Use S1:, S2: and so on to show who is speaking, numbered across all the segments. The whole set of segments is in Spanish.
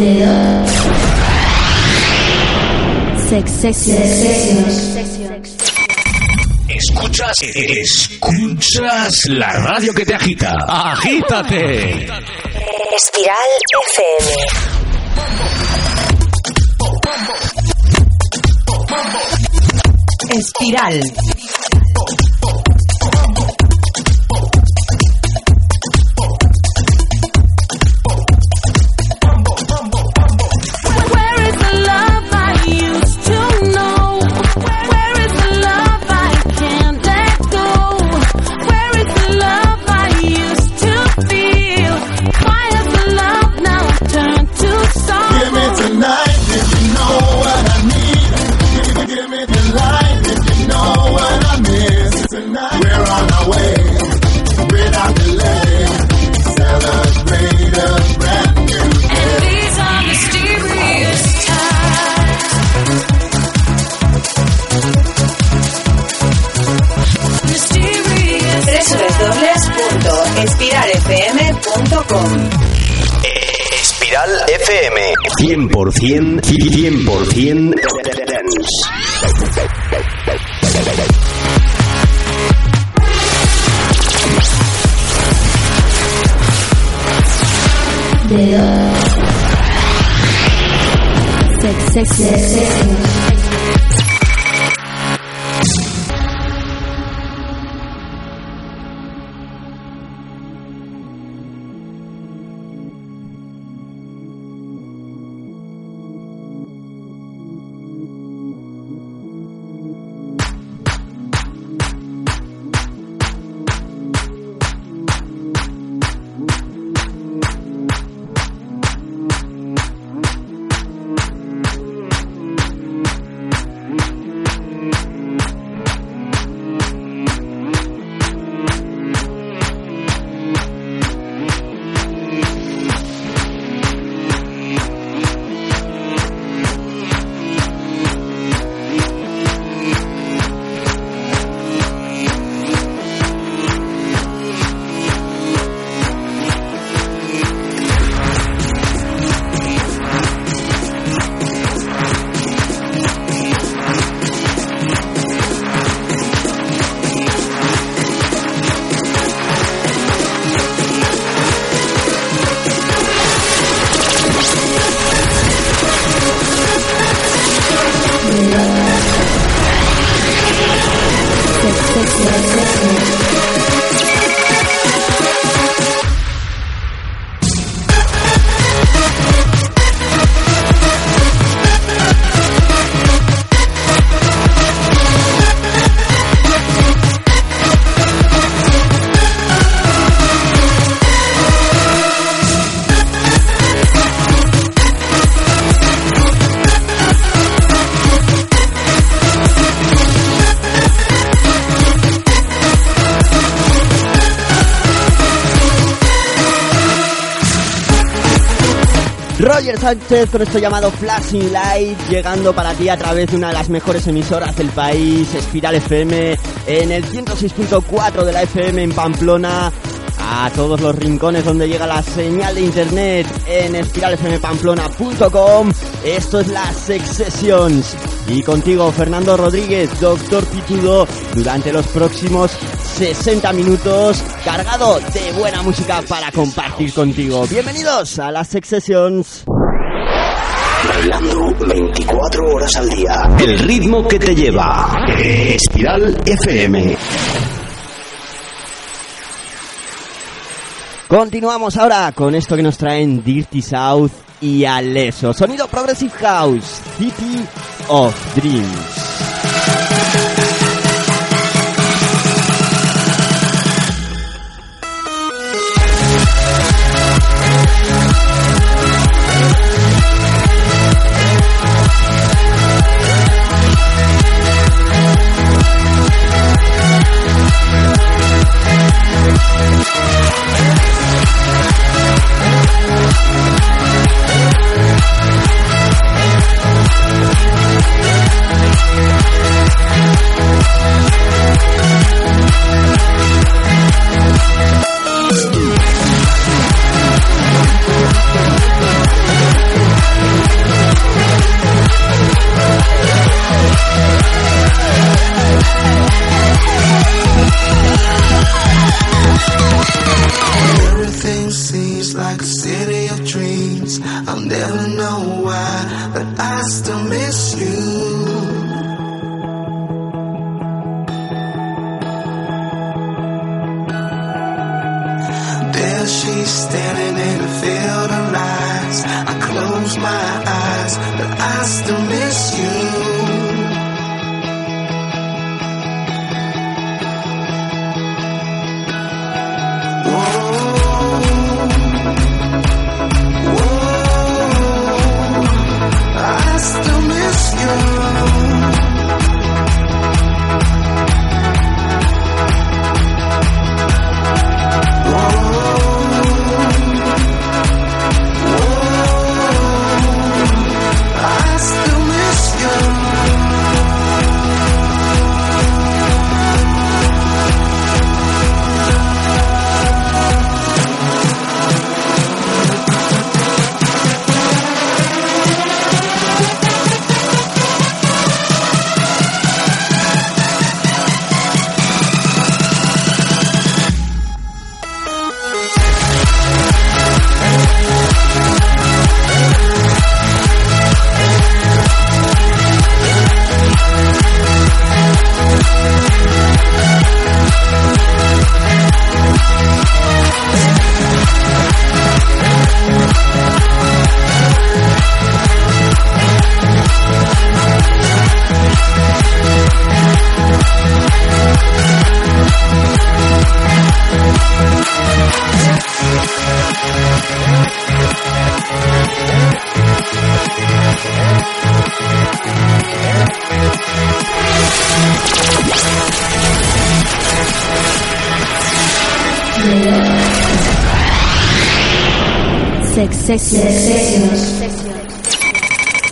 S1: Dedo. Sex.
S2: Escuchas, escuchas la radio que te agita. Agítate.
S3: Espiral FM. Espiral.
S2: 100%, 100% dance.
S1: Dedo. Sex Sessions. Sex
S4: Roger Sánchez con esto llamado Flashing Light, llegando para ti a través de una de las mejores emisoras del país, Espiral FM, en el 106.4 de la FM en Pamplona, a todos los rincones donde llega la señal de internet en espiralfmpamplona.com. Esto es la Sex Sessions. Y contigo, Fernando Rodríguez, Doctor Pitudo, durante los próximos 60 minutos, cargado de buena música para compartir contigo. Bienvenidos a las Sex Sessions.
S2: Bailando 24 horas al día. El ritmo que te lleva. Espiral FM.
S4: Continuamos ahora con esto que nos traen Dirty South y Aleso. Sonido Progressive House, City of Dreams.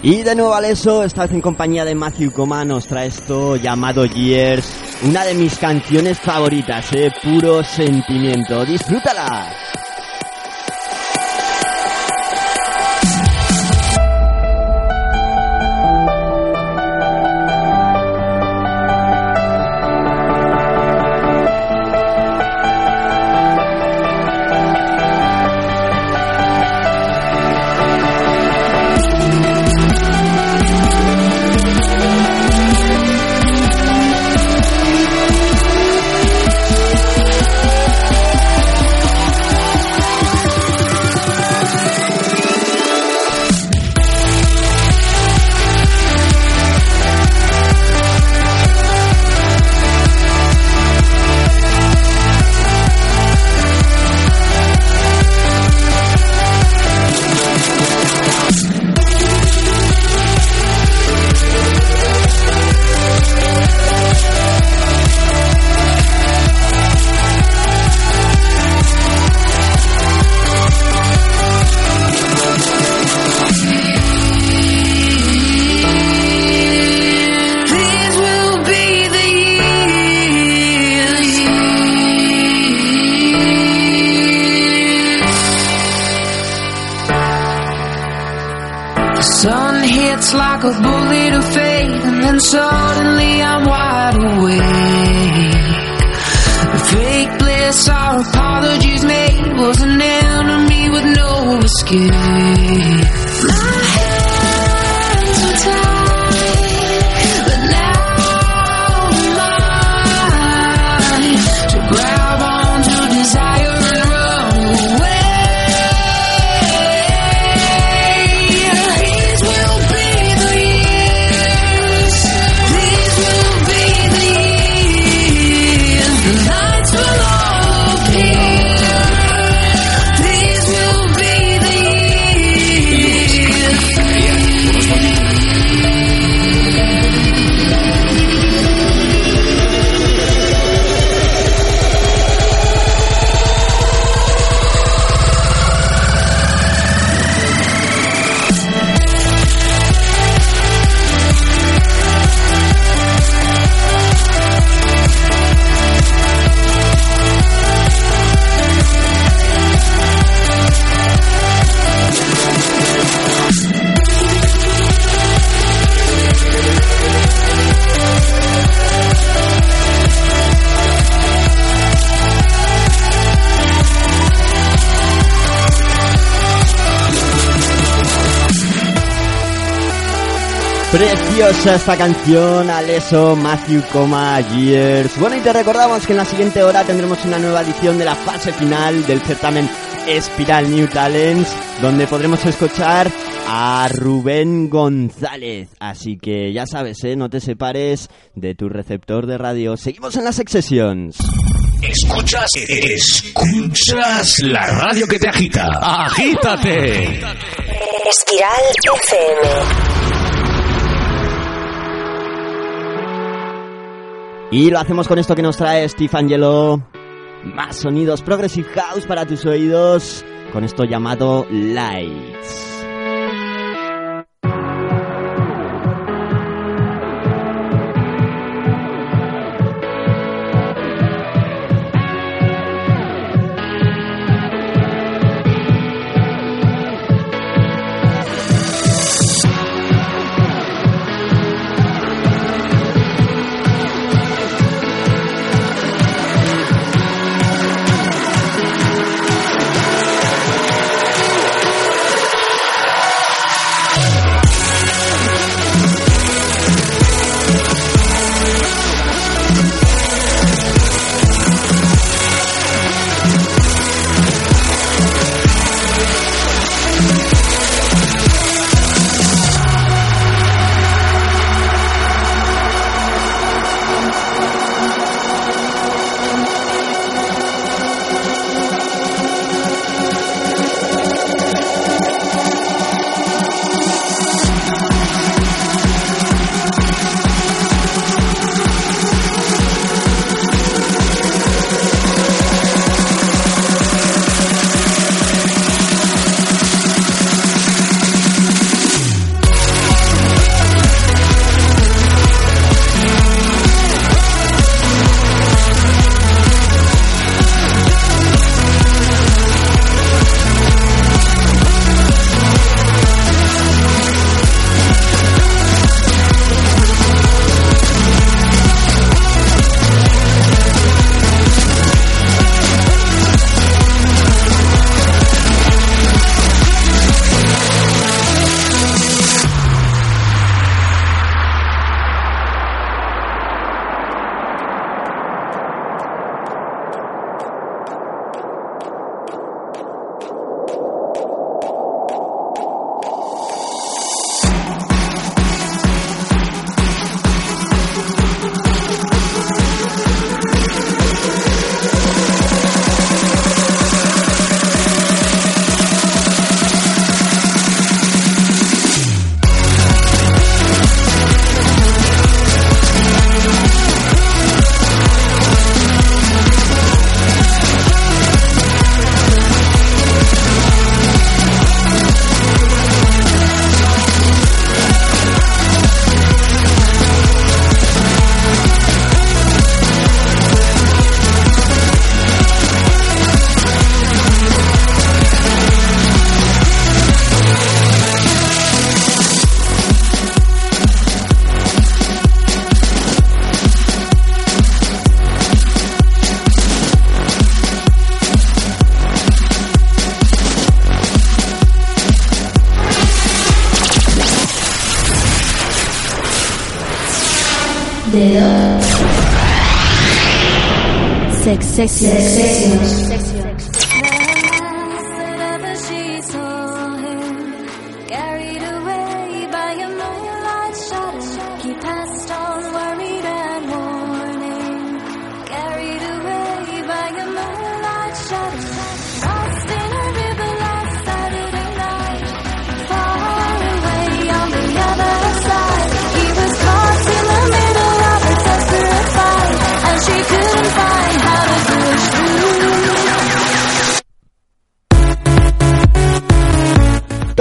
S4: Y de nuevo Aleso, esta vez en compañía de Matthew Coma, nos trae esto llamado Years, una de mis canciones favoritas, eh, puro sentimiento. ¡Disfrútala!
S5: Hits like a bullet of fate, and then suddenly I'm wide awake. The fake bliss our apologies made was an enemy with no escape.
S4: Preciosa esta canción, Aleso, Matthew, Coma, Years. Bueno, y te recordamos que en la siguiente hora tendremos una nueva edición de la fase final del certamen Espiral New Talents, donde podremos escuchar a Rubén González. Así que ya sabes, ¿eh? no te separes de tu receptor de radio. Seguimos en las Sessions.
S6: Escuchas, escuchas la radio que te agita. Agítate.
S7: Espiral FM.
S4: Y lo hacemos con esto que nos trae Steve Angelo. Más sonidos Progressive House para tus oídos. Con esto llamado Lights.
S1: Dedo. Sex, sex,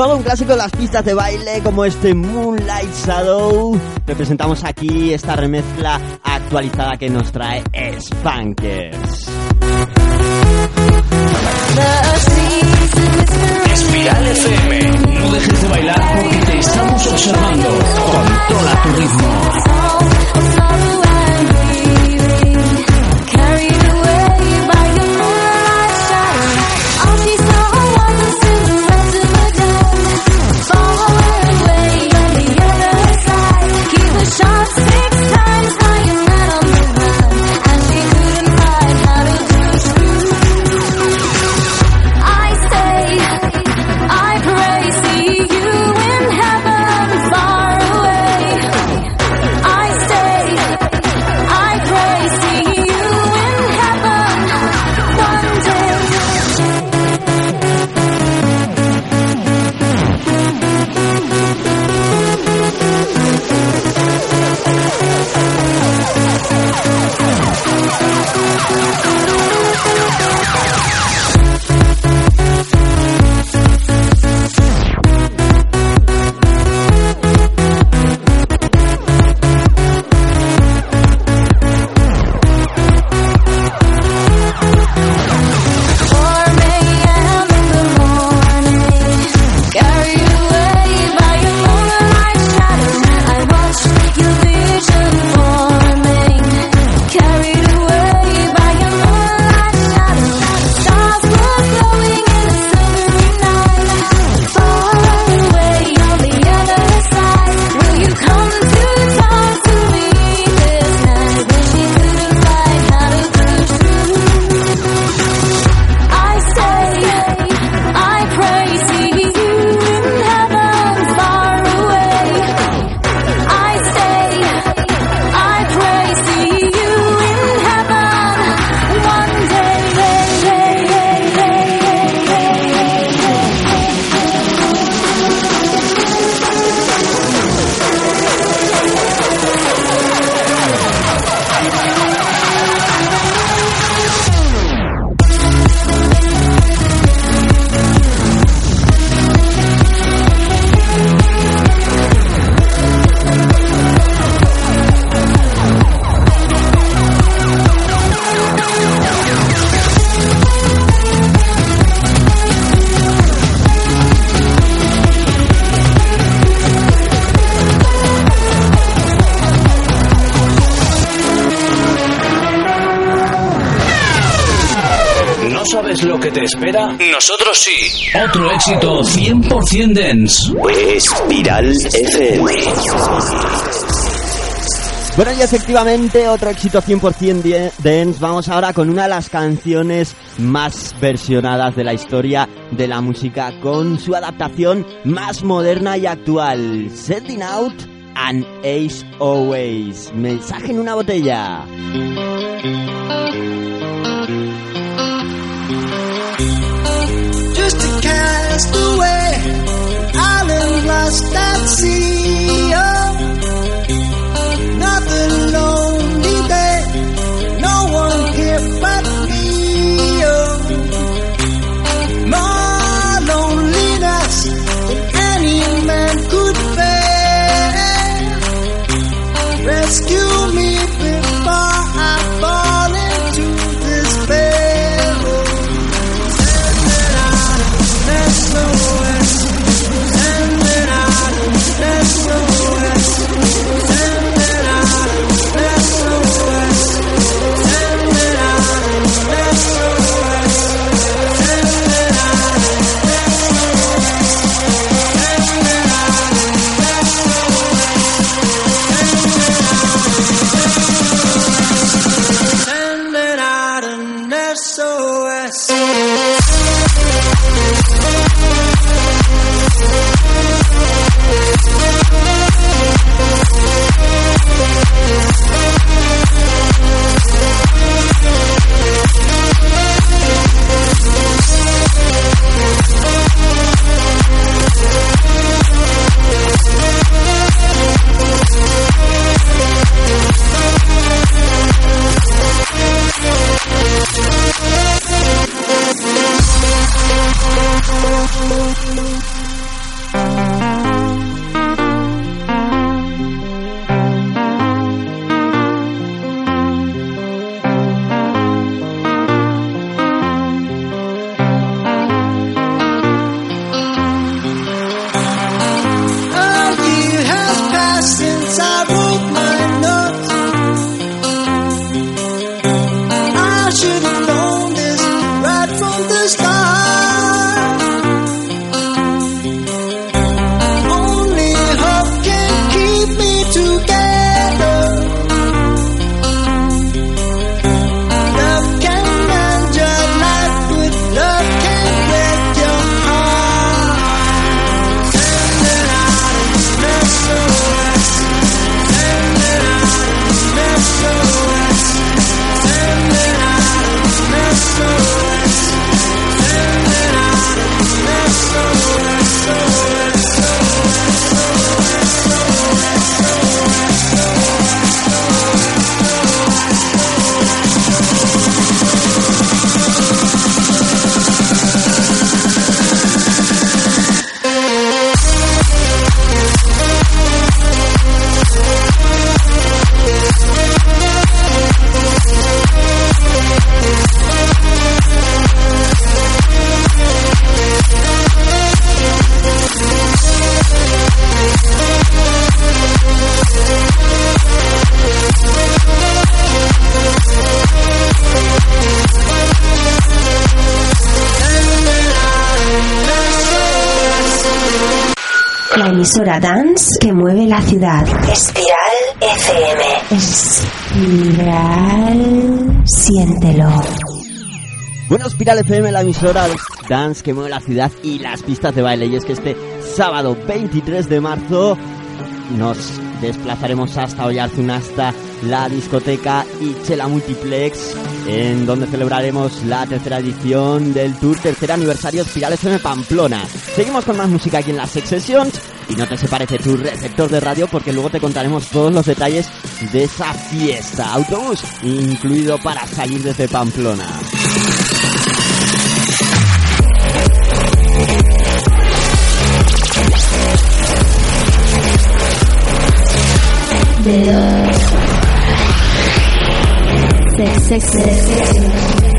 S4: Todo un clásico de las pistas de baile como este Moonlight Shadow. Representamos aquí esta remezcla actualizada que nos trae Spankers.
S6: Espiral FM. No dejes de bailar porque te estamos observando. Controla tu ritmo. Que te espera? Nosotros sí. Otro éxito 100% dance.
S2: Espiral FM.
S4: Bueno, y efectivamente, otro éxito 100% die- dance. Vamos ahora con una de las canciones más versionadas de la historia de la música, con su adaptación más moderna y actual. Setting Out and Ace Always. Mensaje en una botella.
S8: Just a castaway, island lost at sea. Oh, nothing lonely
S7: emisora dance que mueve la ciudad. Espiral FM. Espiral. Siéntelo.
S4: Bueno, Spiral FM, la emisora dance que mueve la ciudad y las pistas de baile. Y es que este sábado 23 de marzo nos desplazaremos hasta Oyarzun, hasta la discoteca Ichela Multiplex, en donde celebraremos la tercera edición del tour tercer aniversario Spiral FM Pamplona. Seguimos con más música aquí en las Sex Sessions y no te separe tu receptor de radio porque luego te contaremos todos los detalles de esa fiesta. Autobús incluido para salir desde Pamplona.
S1: Sex, sex,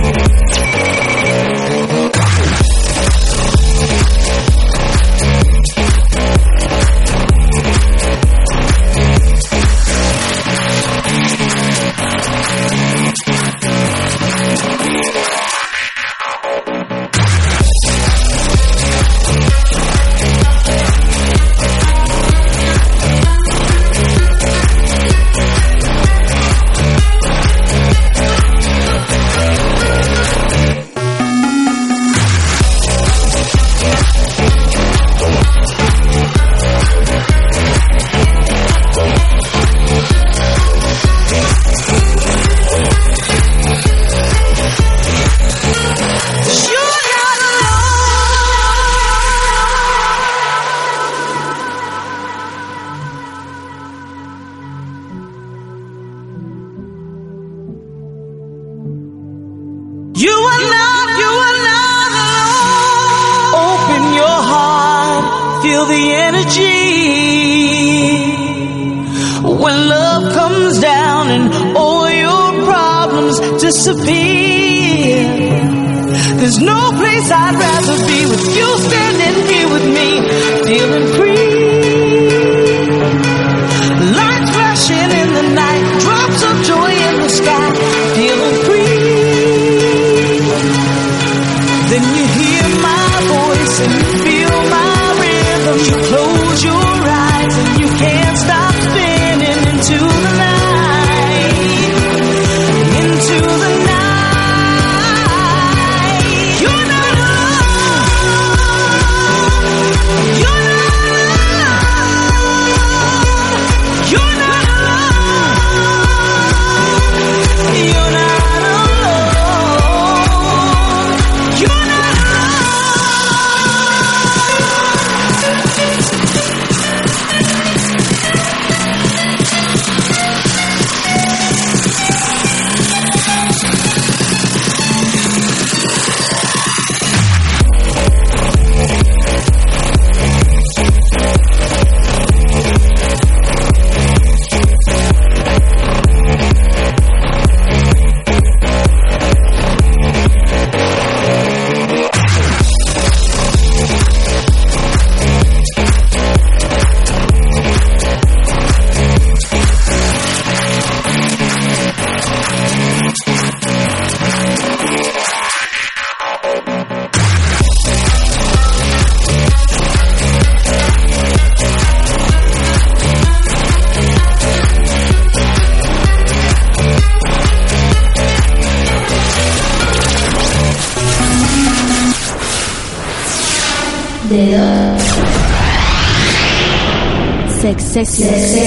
S1: Sex, sex,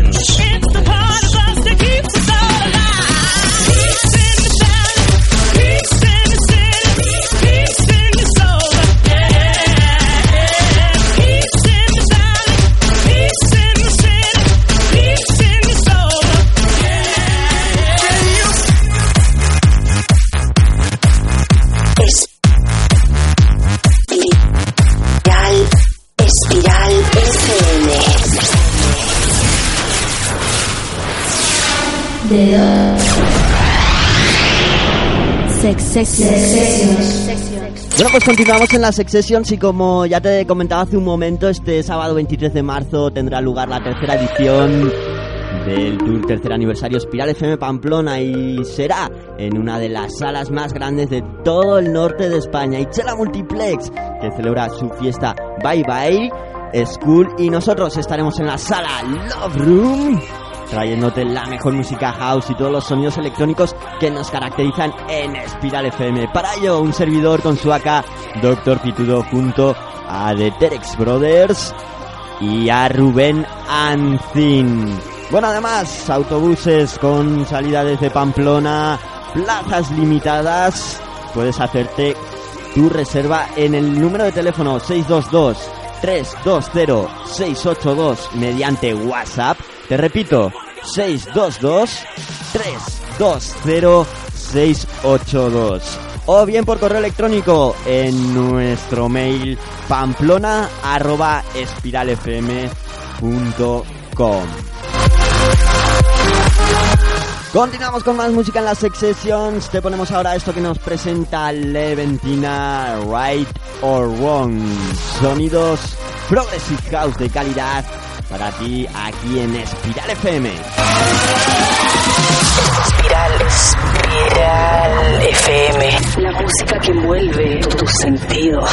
S6: Sonido
S4: Bueno, pues continuamos en la Sessions y como ya te comentaba hace un momento, este sábado 23 de marzo tendrá lugar la tercera edición del Tour tercer aniversario Espiral FM Pamplona y será en una de las salas más grandes de todo el norte de España, Ichela Multiplex, que celebra su fiesta Bye Bye School. Y nosotros estaremos en la sala Love Room trayéndote la mejor música house y todos los sonidos electrónicos que nos caracterizan en Espiral FM. Para ello, un servidor con su AK, Doctor Pitudo, junto a The Terex Brothers y a Rubén Ancin. Bueno, además, autobuses con salida desde Pamplona, plazas limitadas. Puedes hacerte tu reserva en el número de teléfono 622 320 682 mediante WhatsApp. Te repito, 622 320 682. o bien por correo electrónico en nuestro mail pamplona arroba espiralfm.com. Continuamos con más música en las Sex Sessions. Te ponemos ahora esto que nos presenta Leventina, Right or Wrong. Sonidos Progressive House de calidad para ti aquí en Espiral FM.
S9: Espiral, Espiral FM. La música que envuelve tus sentidos.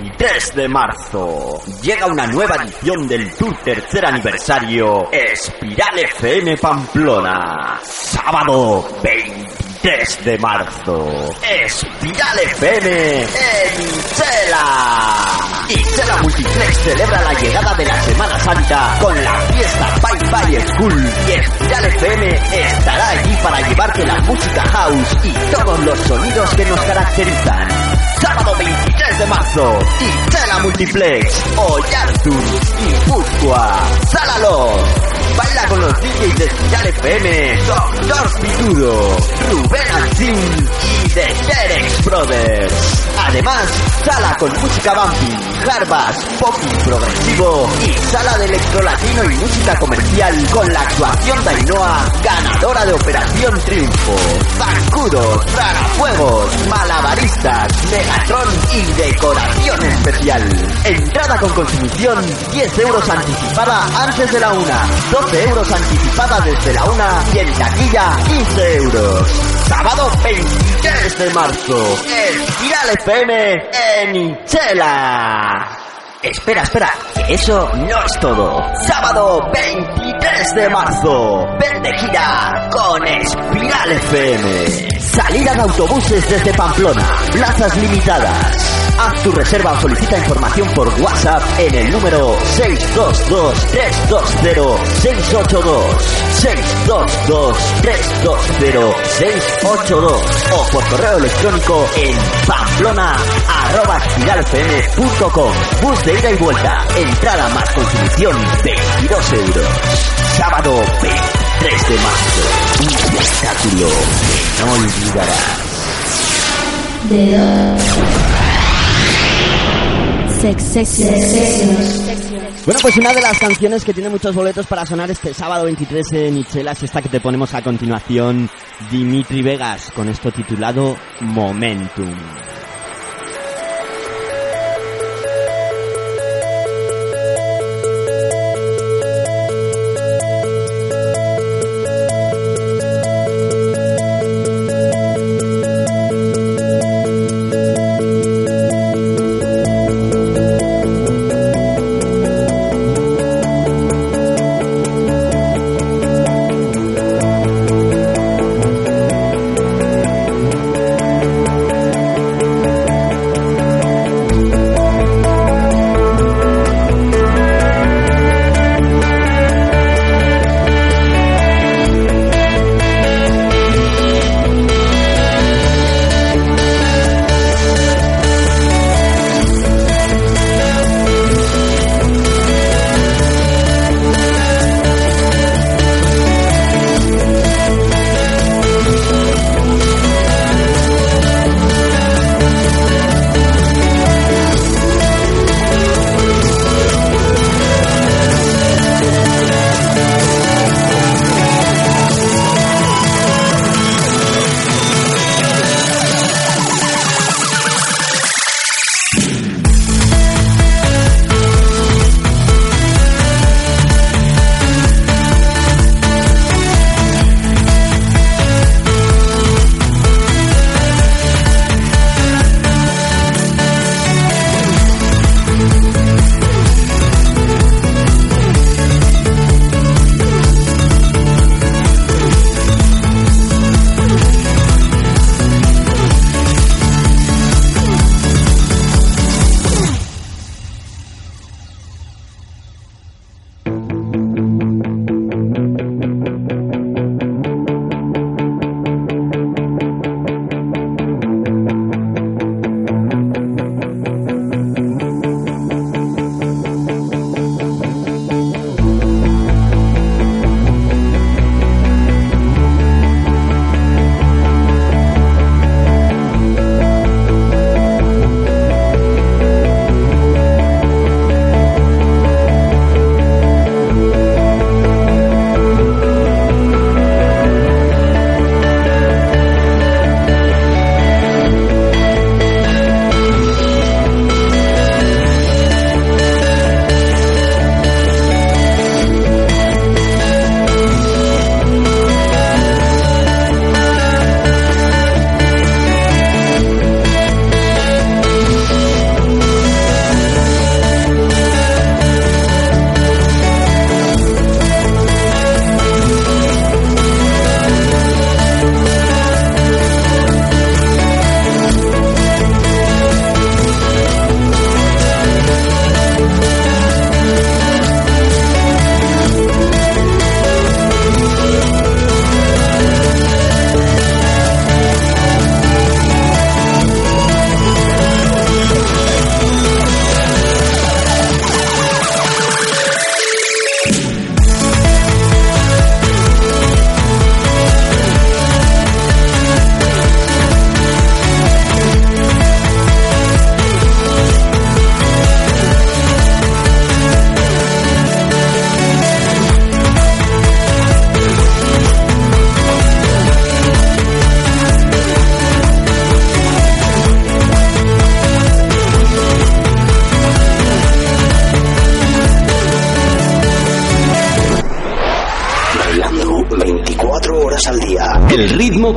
S4: 23 de marzo llega una nueva edición del Tour tercer aniversario Espiral FM Pamplona. Sábado 23 de marzo. Espiral FM en Chela. Y Chela Multiplex celebra la llegada de la Semana Santa con la fiesta Bye Bye School. Y Espiral FM estará allí para llevarte la música house y todos los sonidos que nos caracterizan. Sábado 23 de marzo, Itela Multiplex, Oyartu y Puscua, Sálalo. Baila con los DJs de Espiral FM, Doctor Pitudo, Rubén Alcín y The Terex Brothers. Además, sala con música bumping, hardbass, popping progresivo y sala de electrolatino y música comercial con la actuación de ganadora de Operación Triunfo. Zancudos, tragafuegos, malabaristas, Megatron y decoración especial. Entrada con consumición 10 euros anticipada antes de la una, 12 euros anticipada desde la una y en taquilla 15 euros. Sábado 23 de marzo, Espiral FM en Ichela. Espera, espera, que eso no es todo. Sábado 23 de marzo, ven de gira con Espiral FM. Salida de autobuses desde Pamplona, plazas limitadas. Haz tu reserva o solicita información por WhatsApp en el número 622-320-682. 622-320-682 o por correo electrónico en pamplona arroba espiralfm.com. Bus de de ida y vuelta. Entrada más consumición, 22 euros. Sábado 23 de marzo. Un espectáculo que no olvidarás.
S1: Dedo.
S4: Bueno, pues una de las canciones que tiene muchos boletos para sonar este sábado 23 en Michela es esta que te ponemos a continuación, Dimitri Vegas, con esto titulado Momentum.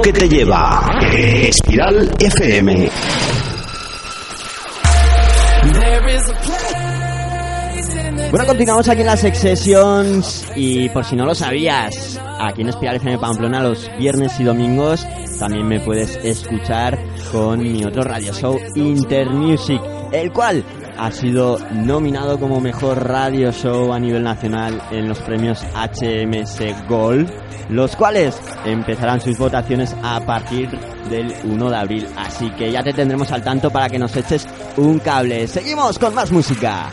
S2: Que te lleva. Espiral FM.
S4: Bueno, continuamos aquí en las Sessions y por si no lo sabías, aquí en Espiral FM Pamplona los viernes y domingos también me puedes escuchar con mi otro radio show Intermusic, el cual ha sido nominado como mejor radio show a nivel nacional en los premios HMS Gold, los cuales empezarán sus votaciones a partir del 1 de abril, así que ya te tendremos al tanto para que nos eches un cable. Seguimos con más música.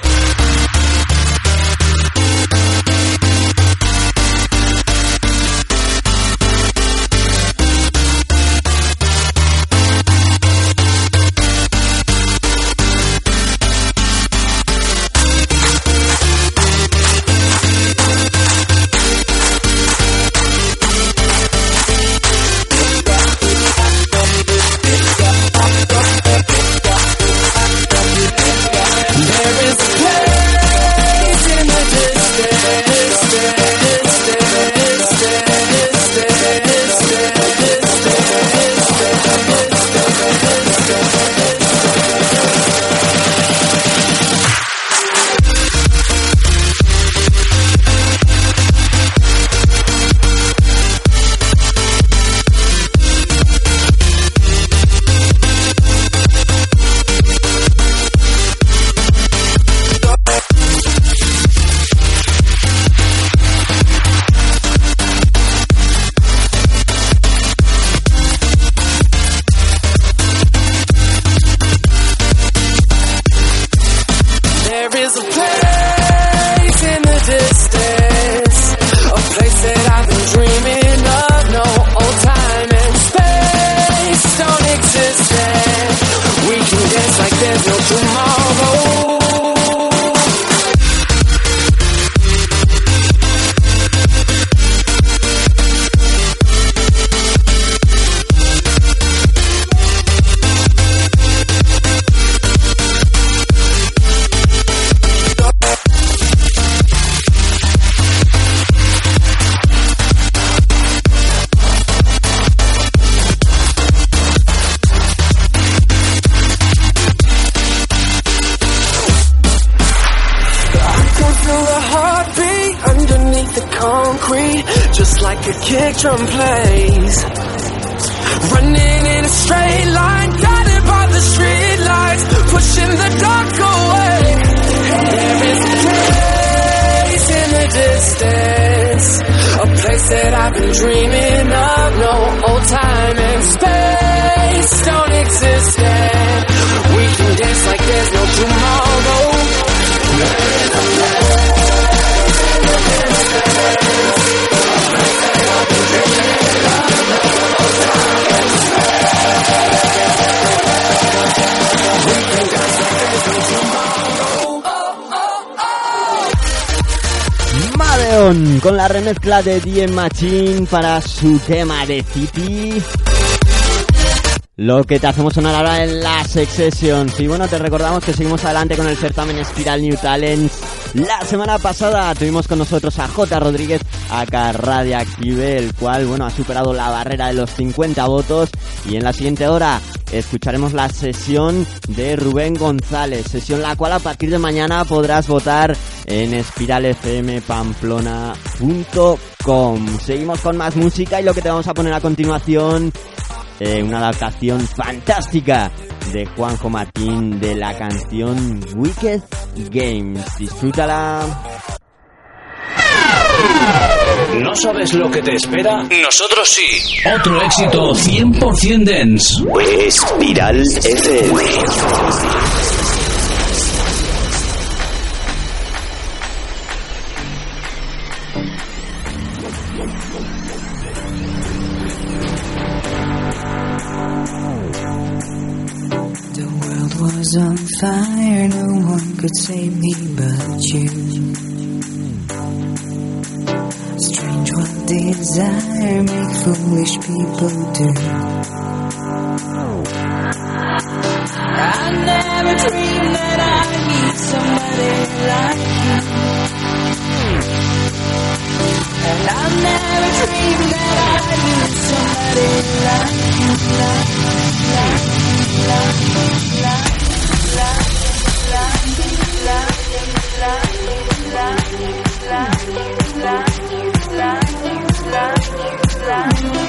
S4: Con la remezcla de DM Machine para su tema de City. Lo que te hacemos sonar ahora en la Sex Sessions. Y bueno, te recordamos que seguimos adelante con el certamen Spiral New Talents. La semana pasada tuvimos con nosotros a J. Rodríguez, acá Radioactive, el cual, bueno, ha superado la barrera de los 50 votos. Y en la siguiente hora escucharemos la sesión de Rubén González, sesión la cual a partir de mañana podrás votar en espiralfmpamplona.com. Seguimos con más música y lo que te vamos a poner a continuación eh, una adaptación fantástica de Juanjo Martín de la canción Wicked Games. Disfrútala.
S6: ¿No sabes lo que te espera? Nosotros sí. Otro éxito 100% dance.
S2: Espiral FM.
S5: Fire, no one could save me but you. Strange what desire make foolish people do. I never dreamed that I'd meet somebody like you. And I never dreamed that I'd meet somebody like you, like, like, like, like,
S1: Thank you.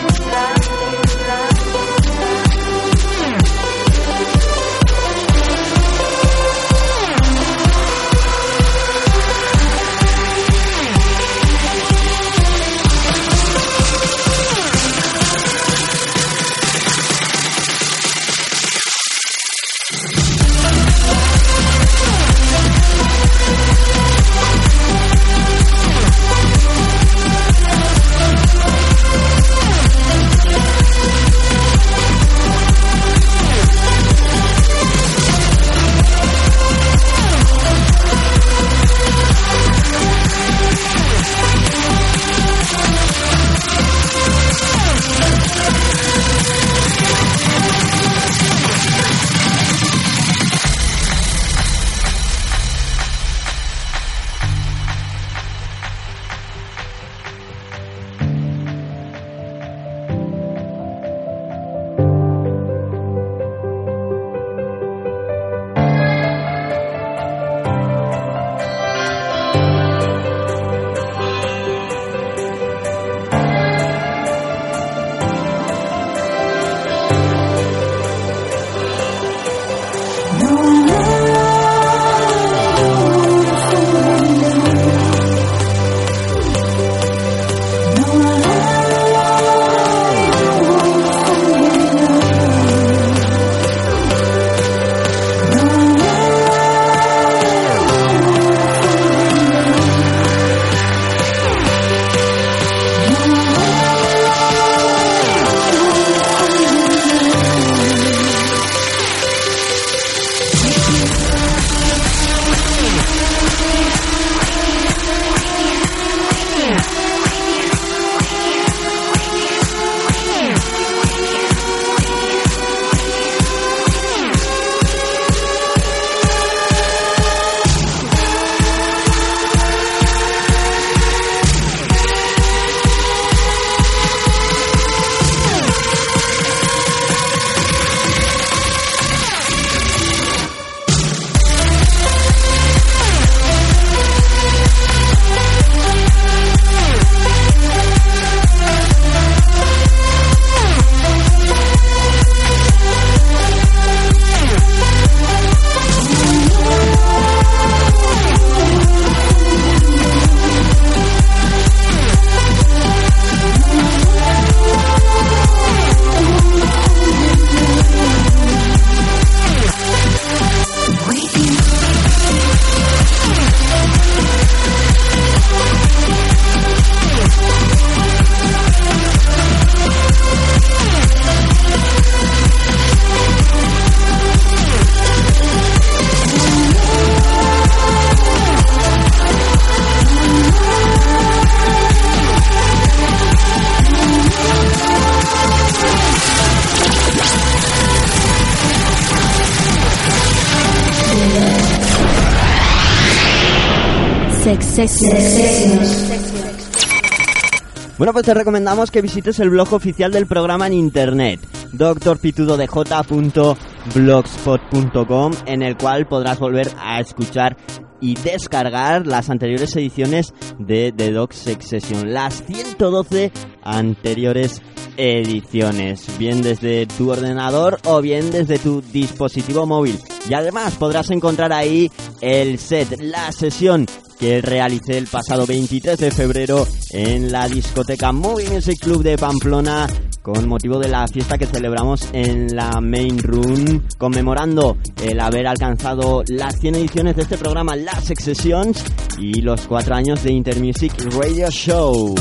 S4: Bueno, pues te recomendamos que visites el blog oficial del programa en internet, drpitudodj.blogspot.com, en el cual podrás volver a escuchar y descargar las anteriores ediciones de The Dog Sex Session, las 112 anteriores ediciones, bien desde tu ordenador o bien desde tu dispositivo móvil. Y además podrás encontrar ahí el set, la sesión que realicé el pasado 23 de febrero en la discoteca Movie Music Club de Pamplona con motivo de la fiesta que celebramos en la Main Room, conmemorando el haber alcanzado las 100 ediciones de este programa, las Sex Sessions, y los 4 años de Intermusic Radio Show.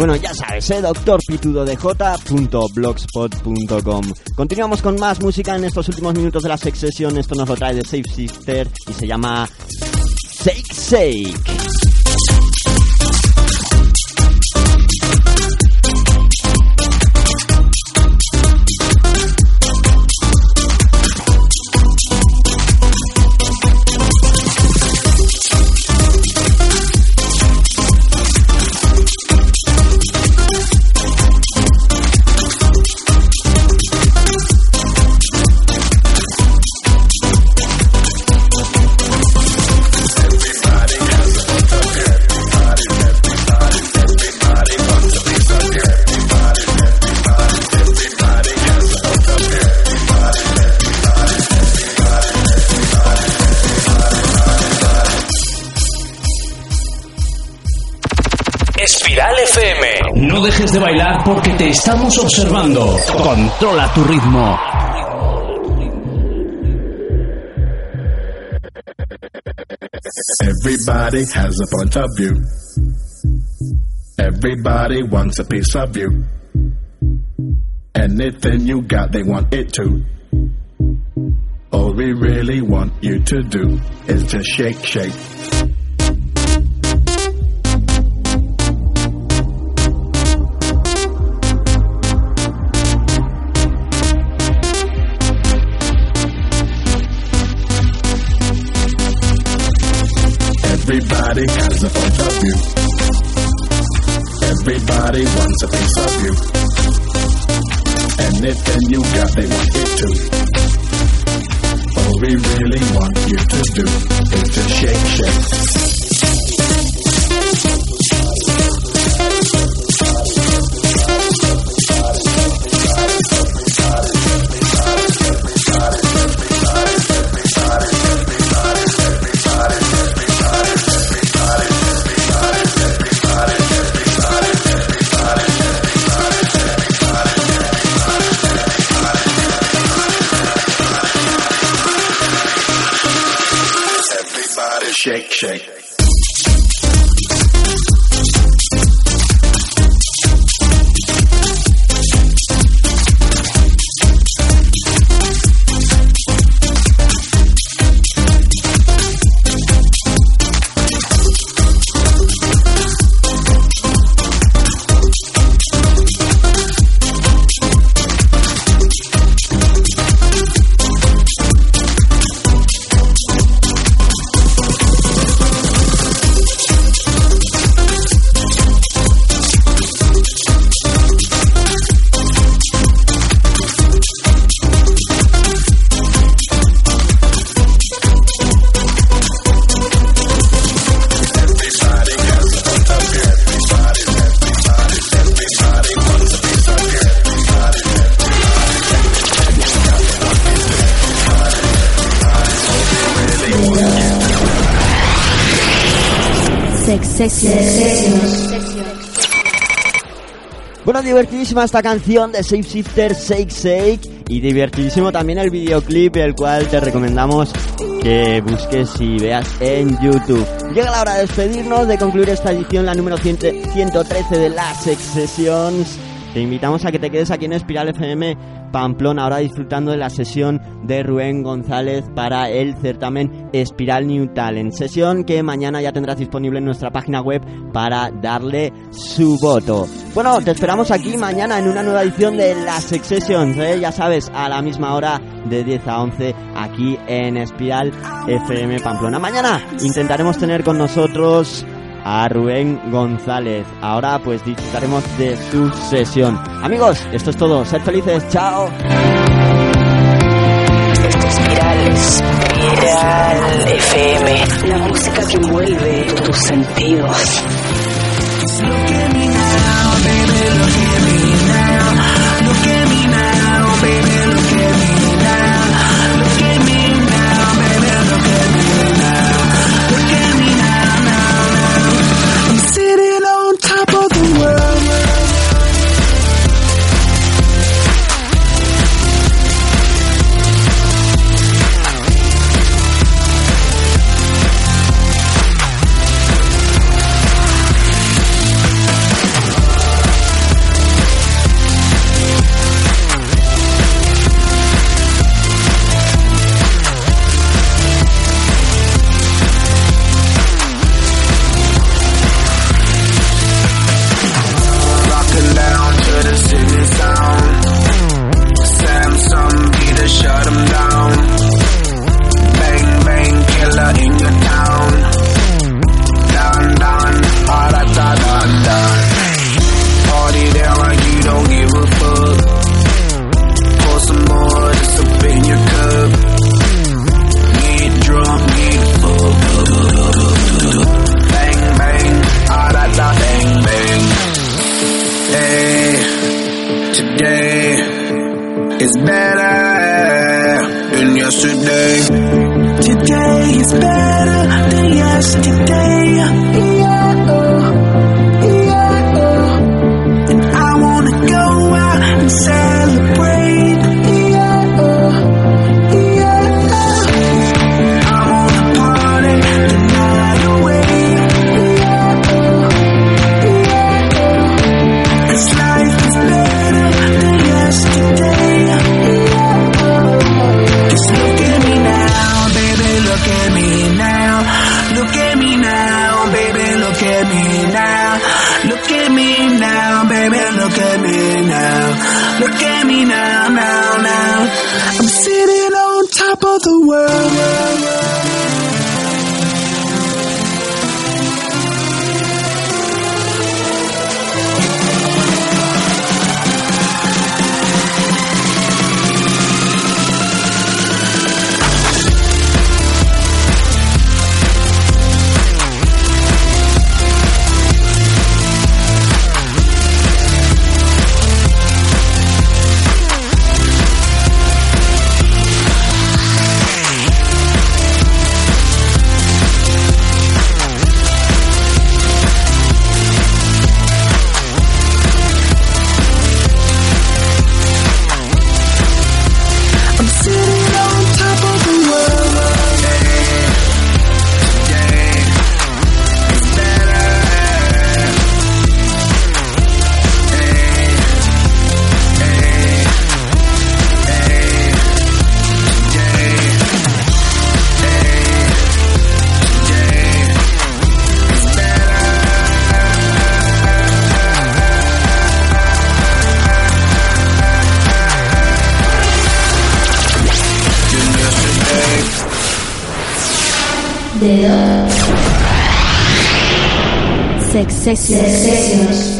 S4: Bueno, ya sabes, ¿eh? drpitudodj.blogspot.com Continuamos con más música en estos últimos minutos de la Sex. Esto nos lo trae de Safe Sister y se llama Shake Shake.
S6: Porque te estamos observando. Controla tu ritmo.
S3: Everybody has a point of view. Everybody wants a piece of you. Anything you got, they want it too. All we really want you to do is to shake, shake. Everybody has a point of view. Everybody wants a piece of you. Anything you got, they want it too. All we really want you to do is to shake, shake. Shake, shake.
S4: Divertidísima esta canción de Safe Shifter Shake Shake y divertidísimo también el videoclip, el cual te recomendamos que busques y veas en YouTube. Llega la hora de despedirnos, de concluir esta edición, la número 100 113 de las Sex Sessions. Te invitamos a que te quedes aquí en Espiral FM Pamplona, ahora disfrutando de la sesión de Rubén González para el certamen Espiral New Talent. Sesión que mañana ya tendrás disponible en nuestra página web para darle su voto. Bueno, te esperamos aquí mañana en una nueva edición de las Sex Sessions, ¿eh? ya sabes, a la misma hora de 10 a 11 aquí en Espiral FM Pamplona. Mañana intentaremos tener con nosotros a Rubén González. Ahora pues disfrutaremos de su sesión. Amigos, esto es todo. Sed felices. Chao.
S9: Espiral, FM. La música que envuelve tus sentidos.
S1: Sex